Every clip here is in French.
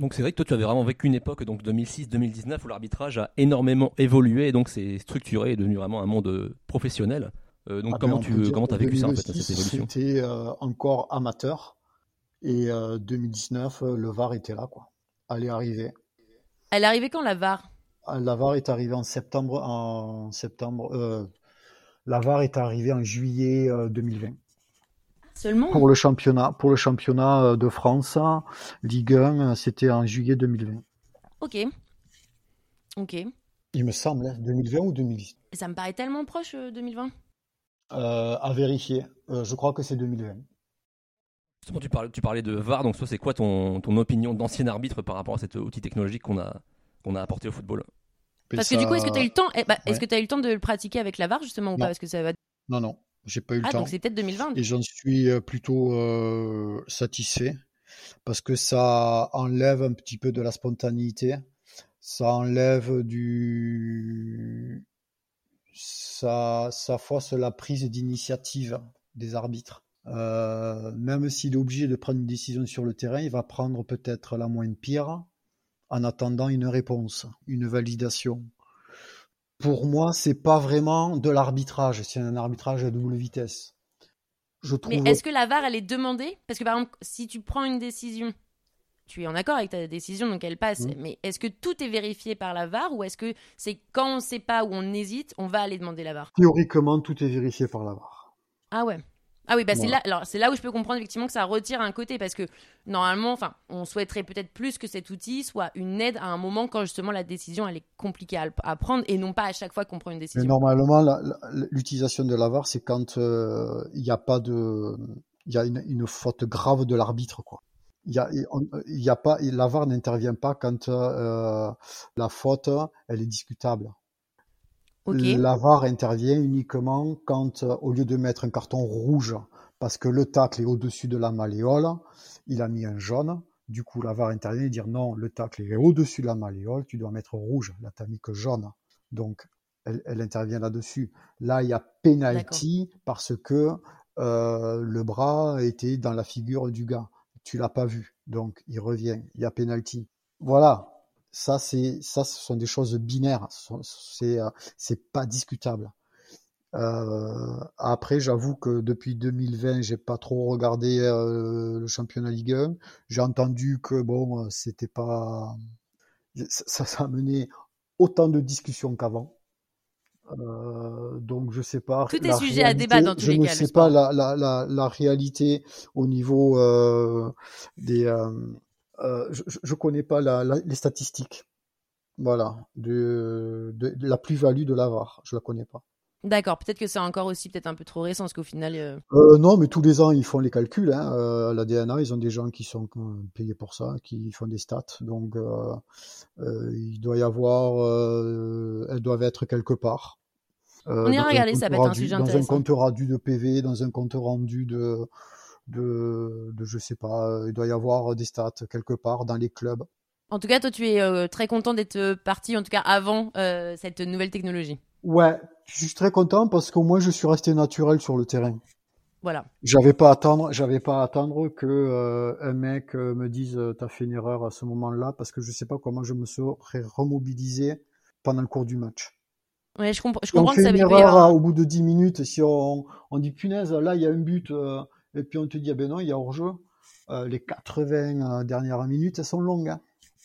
Donc c'est vrai que toi tu avais vraiment vécu une époque, donc 2006-2019, où l'arbitrage a énormément évolué, et donc c'est structuré et devenu vraiment un monde professionnel. Euh, donc Ah ben, comment tu comment as vécu ça en fait, 2006, cette évolution C'était euh, encore amateur. Et euh, 2019, euh, le VAR était là, quoi. Elle est arrivée. Elle est arrivée quand la VAR? Ah, La VAR est arrivée en septembre. En septembre euh, la VAR est arrivée en juillet euh, 2020. Seulement Pour le championnat, pour le championnat euh, de France, Ligue 1, euh, c'était en juillet 2020. Ok. Ok. Il me semble, hein, 2020 ou 2010 ça me paraît tellement proche, euh, 2020. euh, À vérifier. Euh, je crois que c'est 2020. Justement, tu parlais, tu parlais de VAR, donc toi c'est quoi ton, ton opinion d'ancien arbitre par rapport à cet outil technologique qu'on a, qu'on a apporté au football? Parce que du coup, est-ce que tu as eu le temps eh, bah, Est-ce Ouais. que tu as eu le temps de le pratiquer avec la VAR justement ou Non. pas Parce que ça va. Non, non, j'ai pas eu le Ah, temps. donc c'est peut-être 2020. Et j'en suis euh, plutôt euh, satisfait parce que ça enlève un petit peu de la spontanéité, ça enlève du... ça, ça force la prise d'initiative des arbitres. Euh, même s'il est obligé de prendre une décision sur le terrain, il va prendre peut-être la moins pire en attendant une réponse, une validation. Pour moi, c'est pas vraiment de l'arbitrage, c'est un arbitrage à double vitesse. Je trouve. Mais est-ce que la VAR, elle est demandée? Parce que par exemple, si tu prends une décision, tu es en accord avec ta décision, donc elle passe. Mhm. Mais est-ce que tout est vérifié par la VAR ou est-ce que c'est quand on ne sait pas ou on hésite, on va aller demander la VAR? Théoriquement, tout est vérifié par la VAR. Ah ouais. Ah oui, bah c'est là, alors c'est là où je peux comprendre effectivement que ça retire un côté parce que normalement, enfin, on souhaiterait peut-être plus que cet outil soit une aide à un moment quand justement la décision elle est compliquée à, à prendre et non pas à chaque fois qu'on prend une Mais décision. normalement, l'utilisation de la VAR, c'est quand euh, il n'y a pas de, il y a une, une faute grave de l'arbitre, quoi. Il y a, on- il y a pas, la VAR n'intervient pas quand euh, la faute, elle est discutable. Ok. La VAR intervient uniquement quand, euh, au lieu de mettre un carton rouge parce que le tacle est au-dessus de la malléole, il a mis un jaune. Du coup, la VAR intervient et dire non, le tacle est au-dessus de la malléole, tu dois mettre rouge. Là, tu mis que jaune. Donc, elle, elle intervient là-dessus. Là, il y a penalty parce que euh, le bras était dans la figure du gars. Tu l'as pas vu. Donc, il revient. Il y a penalty. Voilà. Ça, c'est, ça, ce sont des choses binaires. C'est, euh, c'est pas discutable. Euh, après, j'avoue que depuis 2020, j'ai pas trop regardé euh, le championnat Ligue 1. J'ai entendu que bon, euh, c'était pas, ça, ça, a mené autant de discussions qu'avant. Euh, donc je sais pas. Tout est sujet à débat dans tous je les ne cas, le sais sport. pas la, la, la, la réalité au niveau euh, des. Euh, je, je connais pas la, la- les statistiques. Voilà, de, de, de la plus-value de la VAR, je la connais pas. D'accord. Peut-être que c'est encore aussi peut-être un peu trop récent parce qu'au final. euh, Euh, non, mais tous les ans, ils font les calculs. Hein. Euh, à la DNA, ils ont des gens qui sont payés pour ça, qui font des stats. Donc, il doit y avoir, elles doivent être quelque part. On ira regarder, ça peut être un sujet Dans un compte rendu de PV, dans un compte rendu de, de, de, je sais pas, euh, il doit y avoir des stats quelque part dans les clubs. En tout cas, toi, tu es euh, très content d'être euh, parti, en tout cas avant euh, cette nouvelle technologie. Ouais, je suis très content parce qu'au moins je suis resté naturel sur le terrain. Voilà. J'avais pas à attendre, j'avais pas à attendre que euh, un mec euh, me dise euh, t'as fait une erreur à ce moment-là parce que je sais pas comment je me serais remobilisé pendant le cours du match. Ouais, je, comprends. je on comprends que fait ça une erreur à- au bout de 10 minutes, si on, on dit punaise, là il y a un but, euh, et puis on te dit ah ben non, il y a hors-jeu, euh, les 80 euh, dernières minutes, elles sont longues. hein.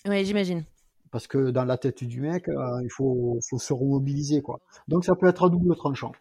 Ouais, j'imagine. parce que dans la tête du mec, euh, il faut, faut se remobiliser. quoi. Donc ça peut être à double tranchant.